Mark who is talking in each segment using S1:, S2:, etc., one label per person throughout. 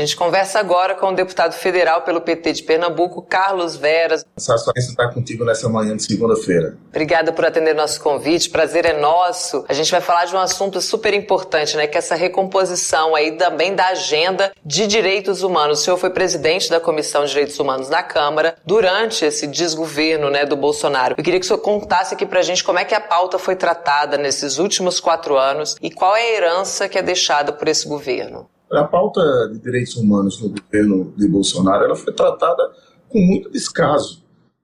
S1: gente conversa agora com o deputado federal pelo PT de Pernambuco, Carlos Veras.
S2: Satisfação estar contigo nessa manhã de segunda-feira.
S1: Obrigada por atender nosso convite, prazer é nosso. A gente vai falar de um assunto super importante, né, que é essa recomposição aí também da agenda de direitos humanos. O senhor foi presidente da Comissão de Direitos Humanos na Câmara durante esse desgoverno, né, do Bolsonaro. Eu queria que o senhor contasse aqui pra gente como é que a pauta foi tratada nesses últimos quatro anos e qual é a herança que é deixada por esse governo.
S2: A pauta de direitos humanos no governo de Bolsonaro ela foi tratada com muito descaso,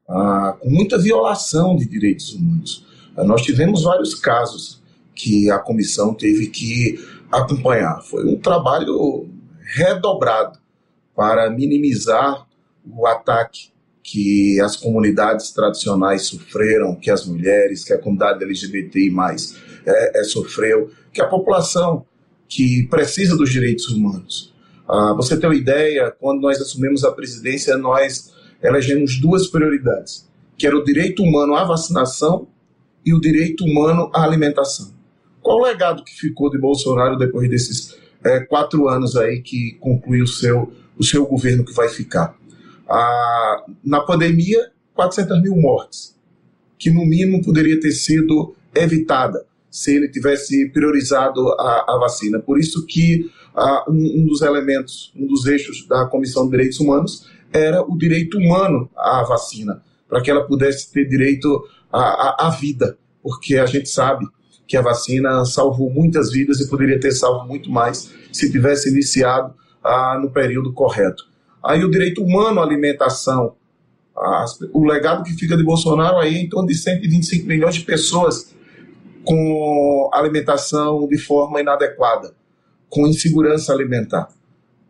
S2: ah, com muita violação de direitos humanos. Ah, nós tivemos vários casos que a comissão teve que acompanhar. Foi um trabalho redobrado para minimizar o ataque que as comunidades tradicionais sofreram, que as mulheres, que a comunidade LGBTI mais é, é, sofreu, que a população que precisa dos direitos humanos. Ah, você tem uma ideia, quando nós assumimos a presidência, nós elegemos duas prioridades, que era o direito humano à vacinação e o direito humano à alimentação. Qual o legado que ficou de Bolsonaro depois desses é, quatro anos aí que conclui o seu, o seu governo que vai ficar? Ah, na pandemia, 400 mil mortes, que no mínimo poderia ter sido evitada se ele tivesse priorizado a, a vacina. Por isso que uh, um, um, dos elementos, um dos eixos da Comissão de Direitos Humanos era o direito humano à vacina, para que ela pudesse ter direito à, à, vida, porque a gente sabe que a vacina salvou muitas vidas e poderia ter salvo muito mais se tivesse iniciado uh, no período correto. Aí o direito humano à alimentação, o legado que fica de Bolsonaro aí é em torno de 125 milhões de pessoas com alimentação de forma inadequada, com insegurança alimentar,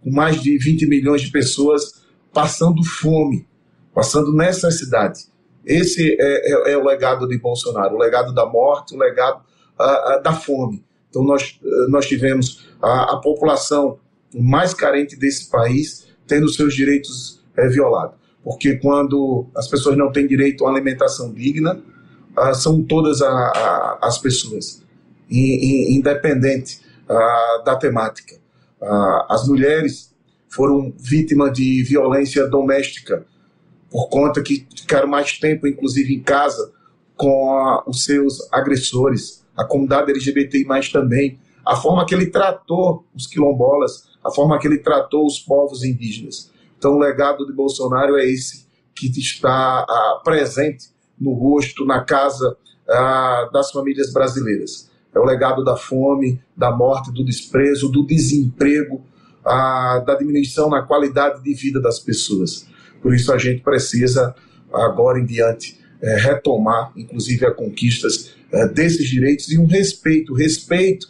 S2: com mais de 20 milhões de pessoas passando fome, passando necessidade. Esse é, é, é o legado de Bolsonaro, o legado da morte, o legado uh, uh, da fome. Então, nós, uh, nós tivemos a, a, população mais carente desse país tendo seus direitos eh, violados. Porque quando as pessoas não têm direito a uma alimentação digna, ah, são todas a, a, as pessoas, independente ah, da temática. Ah, as mulheres foram vítimas de violência doméstica por conta que ficaram mais tempo, inclusive em casa, com os seus agressores, a comunidade LGBTI mais também, a forma que ele tratou os quilombolas, a forma que ele tratou os povos indígenas. Então, o legado de Bolsonaro é esse que está presente no rosto, na casa ah, das famílias brasileiras. É o legado da fome, da morte, do desprezo, do desemprego, ah, da diminuição na qualidade de vida das pessoas. Por isso a gente precisa, agora em diante, é, retomar, inclusive, as conquistas é, desses direitos e um respeito, respeito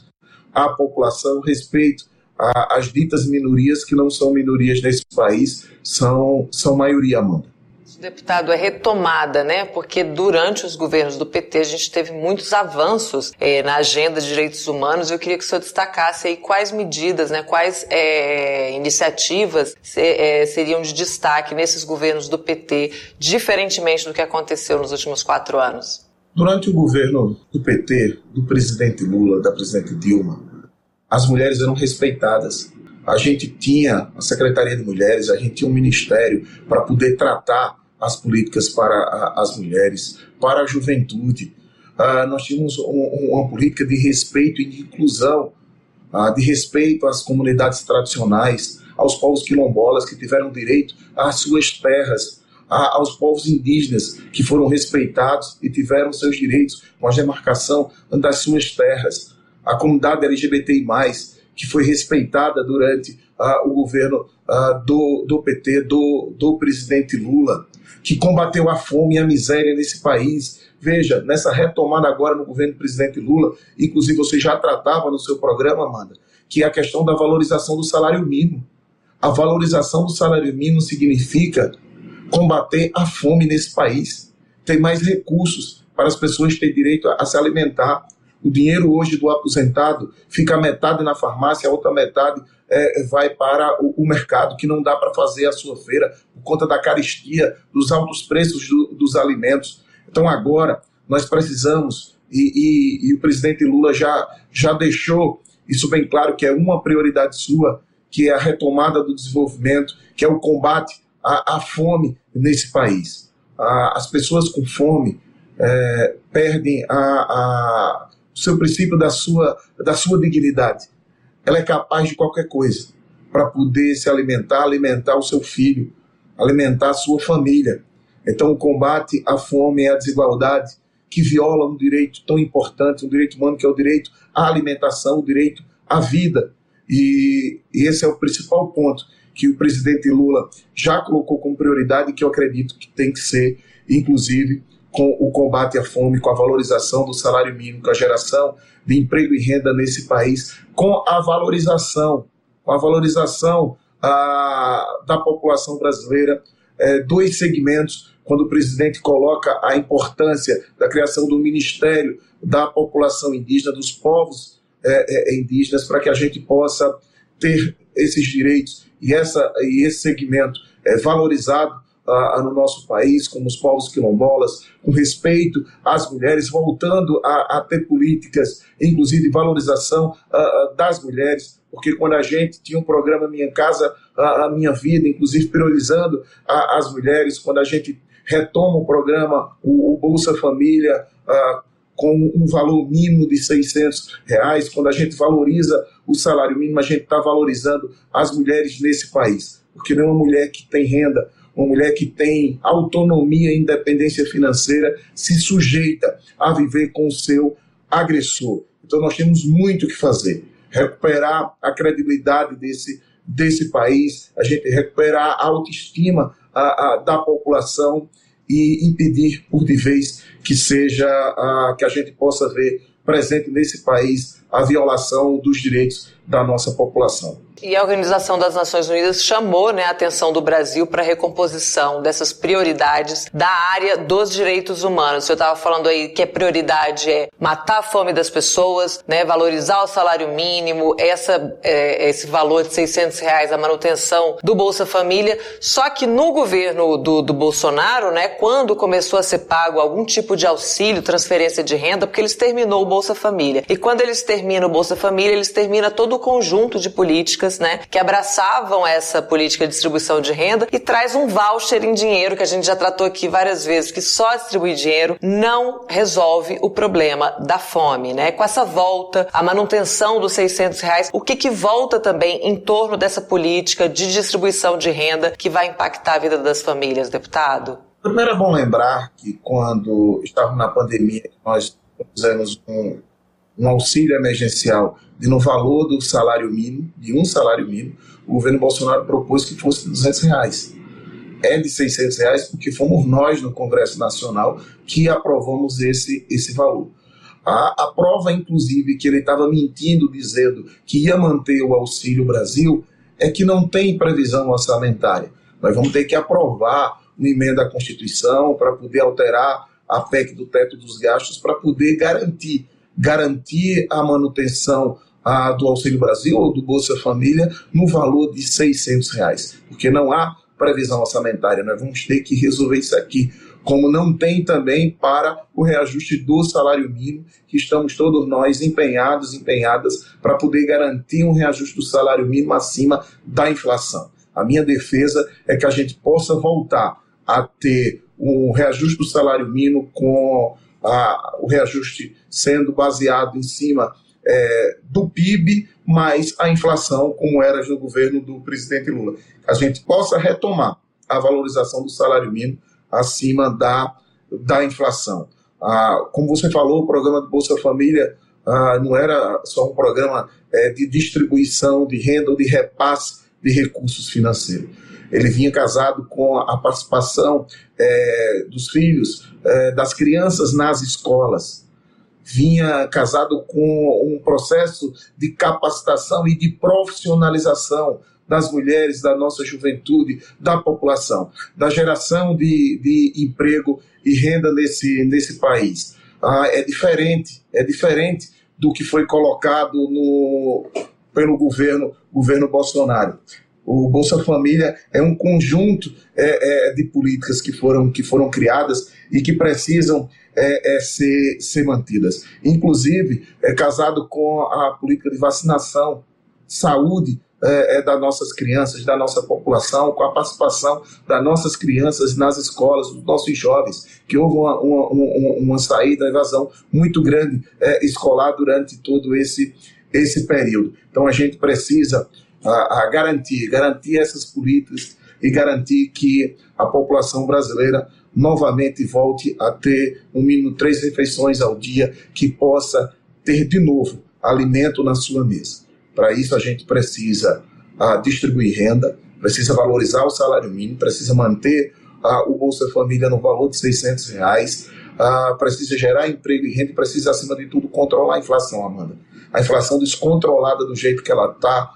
S2: à população, respeito às ditas minorias que não são minorias nesse país, são, são maioria, Amanda.
S1: Deputado, é retomada, né? Porque durante os governos do PT a gente teve muitos avanços é, na agenda de direitos humanos. Eu queria que o senhor destacasse aí quais medidas, né, quais é, iniciativas se, é, seriam de destaque nesses governos do PT, diferentemente do que aconteceu nos últimos quatro anos.
S2: Durante o governo do PT, do presidente Lula, da presidente Dilma, as mulheres eram respeitadas. A gente tinha a Secretaria de Mulheres, a gente tinha um ministério para poder tratar as políticas para a, as mulheres, para a juventude. Uh, nós tínhamos um, uma política de respeito e de inclusão, uh, de respeito às comunidades tradicionais, aos povos quilombolas que tiveram direito às suas terras, uh, aos povos indígenas que foram respeitados e tiveram seus direitos com a demarcação das suas terras, a comunidade LGBTI+, que foi respeitada durante o governo do, do PT, do, do presidente Lula que combateu a fome e a miséria nesse país. Veja, nessa retomada agora no governo do presidente Lula, inclusive você já tratava no seu programa, Amanda, que é a questão da valorização do salário mínimo. A valorização do salário mínimo significa combater a fome nesse país, ter mais recursos para as pessoas terem direito a, a se alimentar. O dinheiro hoje do aposentado fica metade na farmácia, a outra metade é, vai para o, o, mercado, que não dá para fazer a sua feira por conta da caristia, dos altos preços do, dos alimentos. Então agora nós precisamos, e, e, e o presidente Lula já, já deixou isso bem claro, que é uma prioridade sua, que é a retomada do desenvolvimento, que é o combate à, à fome nesse país. as pessoas com fome é, perdem a, a, o seu princípio da sua, da sua dignidade. Ela é capaz de qualquer coisa para poder se alimentar, alimentar o seu filho, alimentar a sua família. Então, o combate à fome e à desigualdade que viola um direito tão importante, um direito humano que é o direito à alimentação, o direito à vida. E, e esse é o principal ponto que o presidente Lula já colocou como prioridade, que eu acredito que tem que ser, inclusive, com o combate à fome, com a valorização do salário mínimo, com a geração de emprego e renda nesse país, com a valorização, com a valorização ah, da população brasileira, eh, dois segmentos, quando o presidente coloca a importância da criação do Ministério da População Indígena, dos povos eh, eh, indígenas, para que a gente possa ter esses direitos e, essa, e esse segmento é, valorizado no nosso país, como os povos quilombolas, com respeito às mulheres, voltando a, a ter políticas, inclusive valorização uh, das mulheres, porque quando a gente tinha um programa Minha Casa, a Minha Vida, inclusive priorizando as mulheres, quando a gente retoma o programa, o, o Bolsa Família, com um valor mínimo de 600 reais, quando a gente valoriza o salário mínimo, a gente está valorizando as mulheres nesse país, porque não é mulher que tem renda uma mulher que tem autonomia e independência financeira se sujeita a viver com o seu agressor. Então nós temos muito que fazer. Recuperar a credibilidade desse, desse país, a gente recuperar a autoestima a, a, da população e impedir por de vez que seja a, que a gente possa ver presente nesse país a violação dos direitos da nossa população.
S1: E a Organização das Nações Unidas chamou né, a atenção do Brasil para a recomposição dessas prioridades da área dos direitos humanos. Senhor estava falando aí que a prioridade é matar a fome das pessoas, né, valorizar o salário mínimo, essa, é, esse valor de 600 reais, a manutenção do Bolsa Família. Só que no governo do, do Bolsonaro, né, quando começou a ser pago algum tipo de auxílio, transferência de renda, porque eles terminou o Bolsa Família. E quando eles terminam o Bolsa Família, eles terminam todo o conjunto de políticas políticas, né, que abraçavam essa política de distribuição de renda e traz um voucher em dinheiro que a gente já tratou aqui várias vezes, que só distribuir dinheiro não resolve o problema da fome, né? Com essa volta, a manutenção dos 600 reais, o que que volta também em torno dessa política de distribuição de renda que vai impactar a vida das famílias, deputado?
S2: Primeiro é bom lembrar que quando estávamos na pandemia, nós fizemos um, um auxílio emergencial de no valor do salário mínimo, de um salário mínimo, o governo Bolsonaro propôs que fosse de 200 reais. É de 600 reais porque fomos nós no Congresso Nacional que aprovamos esse, esse valor. A, a prova, inclusive, que ele estava mentindo dizendo que ia manter o Auxílio Brasil é que não tem previsão orçamentária. Nós vamos ter que aprovar uma emenda à Constituição para poder alterar a PEC do teto dos gastos para poder garantir garantir a manutenção a, do Auxílio Brasil ou do Bolsa Família no valor de 600 reais, porque não há previsão orçamentária. Nós vamos ter que resolver isso aqui, como não tem também para o reajuste do salário mínimo, que estamos todos nós empenhados, empenhadas para poder garantir um reajuste do salário mínimo acima da inflação. A minha defesa é que a gente possa voltar a ter um reajuste do salário mínimo com a, o reajuste sendo baseado em cima é, do PIB mais a inflação, como era no governo do presidente Lula. A gente possa retomar a valorização do salário mínimo acima da, da inflação. Ah, como você falou, o programa do Bolsa Família ah, não era só um programa é, de distribuição de renda ou de repasse de recursos financeiros. Ele vinha casado com a participação é, dos filhos, é, das crianças nas escolas vinha casado com um processo de capacitação e de profissionalização das mulheres, da nossa juventude, da população, da geração de, de emprego e renda nesse, nesse país. Ah, é diferente, é diferente do que foi colocado no, pelo governo, governo Bolsonaro. O Bolsa Família é um conjunto é, é, de políticas que foram, que foram criadas e que precisam é, é, ser, ser mantidas. Inclusive, é casado com a política de vacinação, saúde é, é, das nossas crianças, da nossa população, com a participação das nossas crianças nas escolas, dos nossos jovens, que houve uma, uma, uma, uma saída, evasão muito grande é, escolar durante todo esse, esse período. Então a gente precisa a, a garantir, garantir essas políticas e garantir que a população brasileira novamente volte a ter no mínimo três refeições ao dia, que possa ter de novo alimento na sua mesa. Para isso a gente precisa uh, distribuir renda, precisa valorizar o salário mínimo, precisa manter uh, o Bolsa Família no valor de 600 reais, uh, precisa gerar emprego e renda precisa, acima de tudo, controlar a inflação, Amanda. A inflação descontrolada do jeito que ela está,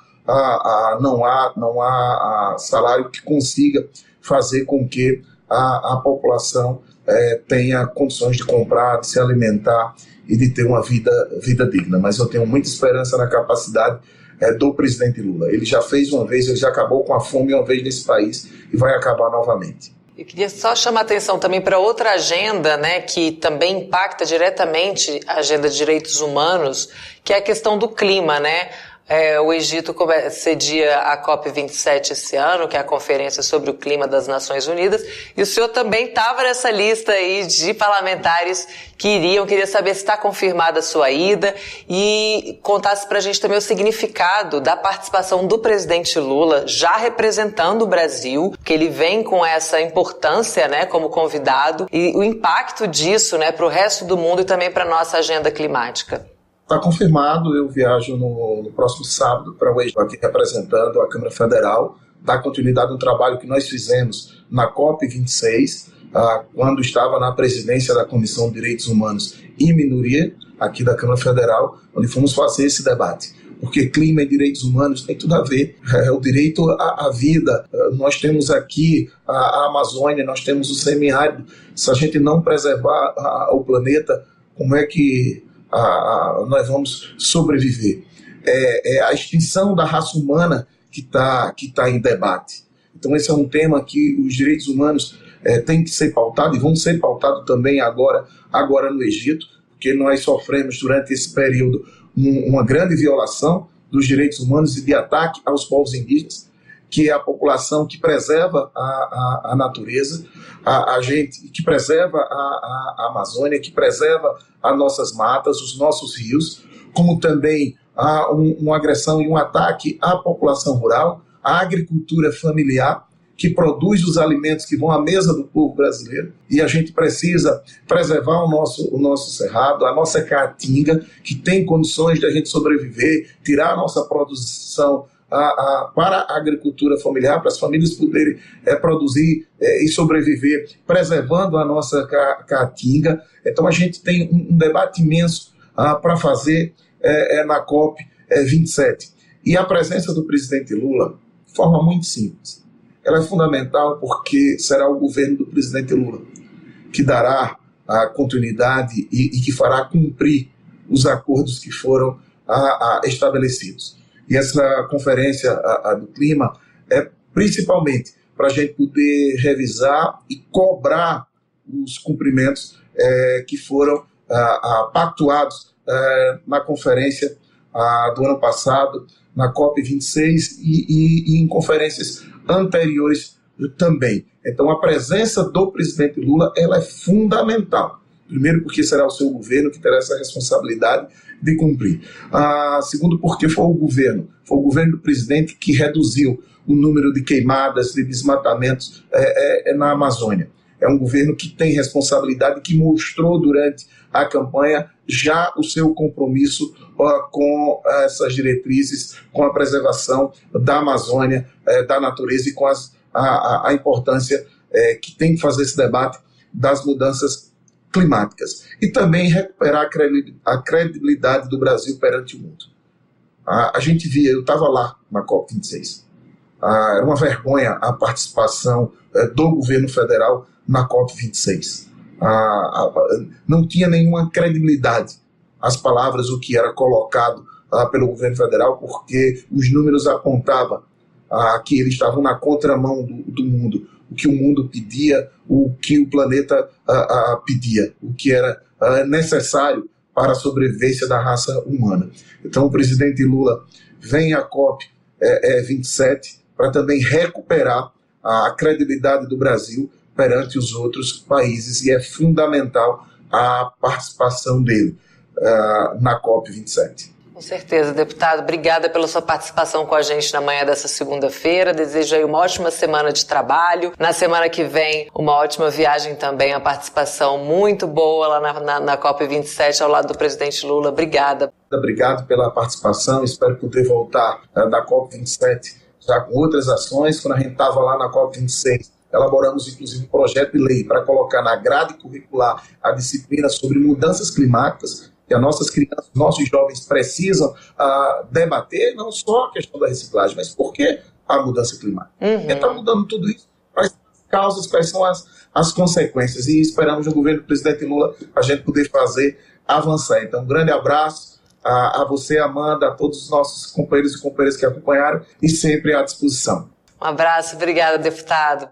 S2: não há, não há salário que consiga fazer com que a, a população é, tenha condições de comprar, de se alimentar e de ter uma vida, vida digna. Mas eu tenho muita esperança na capacidade é, do presidente Lula. Ele já fez uma vez, ele já acabou com a fome uma vez nesse país e vai acabar novamente.
S1: Eu queria só chamar atenção também para outra agenda, né, que também impacta diretamente a agenda de direitos humanos, que é a questão do clima, né? É, o Egito cedia a COP27 esse ano, que é a Conferência sobre o Clima das Nações Unidas, e o senhor também estava nessa lista aí de parlamentares que iriam. Queria saber se está confirmada a sua ida e contasse para a gente também o significado da participação do presidente Lula, já representando o Brasil, que ele vem com essa importância né, como convidado, e o impacto disso né, para o resto do mundo e também para a nossa agenda climática.
S2: Está confirmado, eu viajo no, no próximo sábado para o aqui representando a Câmara Federal, dar continuidade no trabalho que nós fizemos na COP26, ah, quando estava na presidência da Comissão de Direitos Humanos e Minoria, aqui da Câmara Federal, onde fomos fazer esse debate porque clima e direitos humanos tem tudo a ver. É o direito à, à vida. Ah, nós temos aqui a, a, Amazônia, nós temos o semiárido. Se a gente não preservar a, o planeta, como é que a, a, nós vamos sobreviver. É, é, a extinção da raça humana que está que tá em debate. Então, esse é um tema que os direitos humanos é, têm que ser pautados e vão ser pautados também agora, agora no Egito, porque nós sofremos durante esse período um, uma grande violação dos direitos humanos e de ataque aos povos indígenas que é a população que preserva a, a, a natureza, a, a, gente que preserva a, Amazônia, que preserva as nossas matas, os nossos rios, como também há um, uma agressão e um ataque à população rural, à agricultura familiar, que produz os alimentos que vão à mesa do povo brasileiro. E a gente precisa preservar o nosso, o nosso cerrado, a nossa caatinga, que tem condições de a gente sobreviver, tirar a nossa produção a, a, para a agricultura familiar, para as famílias poderem é, produzir é, e sobreviver, preservando a nossa caatinga. Então a gente tem um, um debate imenso ah, para fazer é, na COP 27. E a presença do presidente Lula, de forma muito simples, ela é fundamental porque será o governo do presidente Lula que dará a continuidade e, e que fará cumprir os acordos que foram a, a, estabelecidos. E essa conferência a, a do clima é principalmente para a gente poder revisar e cobrar os cumprimentos é, que foram pactuados é, na conferência do ano passado, na COP26 e, e, e em conferências anteriores também. Então, a presença do presidente Lula ela é fundamental. Primeiro, porque será o seu governo que terá essa responsabilidade de cumprir. Ah, segundo, porque foi o governo, foi o governo do presidente que reduziu o número de queimadas, de desmatamentos é, é, é na Amazônia. É um governo que tem responsabilidade, que mostrou durante a campanha já o seu compromisso com essas diretrizes, com a preservação da Amazônia, uh, da natureza e com as, a, a, importância uh, que tem que fazer esse debate das mudanças climáticas e também recuperar a credibilidade do Brasil perante o mundo. A, gente via, eu estava lá na COP26, era uma vergonha a participação é, do governo federal na COP26. não tinha nenhuma credibilidade as palavras, o que era colocado ah, pelo governo federal, porque os números apontavam ah, que eles estavam na contramão do mundo o que o mundo pedia, o que o planeta uh, uh, pedia, o que era uh, necessário para a sobrevivência da raça humana. Então, o presidente Lula vem à COP é, é, 27 para também recuperar a credibilidade do Brasil perante os outros países e é fundamental a participação dele uh, na COP27.
S1: Com certeza, deputado. Obrigada pela sua participação com a gente na manhã dessa segunda-feira. Desejo aí uma ótima semana de trabalho. Na semana que vem, uma ótima viagem também, a participação muito boa lá na, na, na COP27 ao lado do presidente Lula. Obrigada.
S2: Obrigado pela participação. Espero poder voltar uh, da COP27 já com outras ações. Quando a gente estava lá na COP26, elaboramos inclusive um projeto de lei para colocar na grade curricular a disciplina sobre mudanças climáticas que as nossas crianças, nossos jovens precisam uh, debater não só a questão da reciclagem, mas por que a mudança climática? Uhum. Porque está mudando tudo isso, quais são as causas, quais são as, as consequências, e esperamos no governo do presidente Lula a gente poder fazer avançar. Então, um grande abraço a, a você, Amanda, a todos os nossos companheiros e companheiras que acompanharam e sempre à disposição.
S1: Um abraço, obrigada, deputado.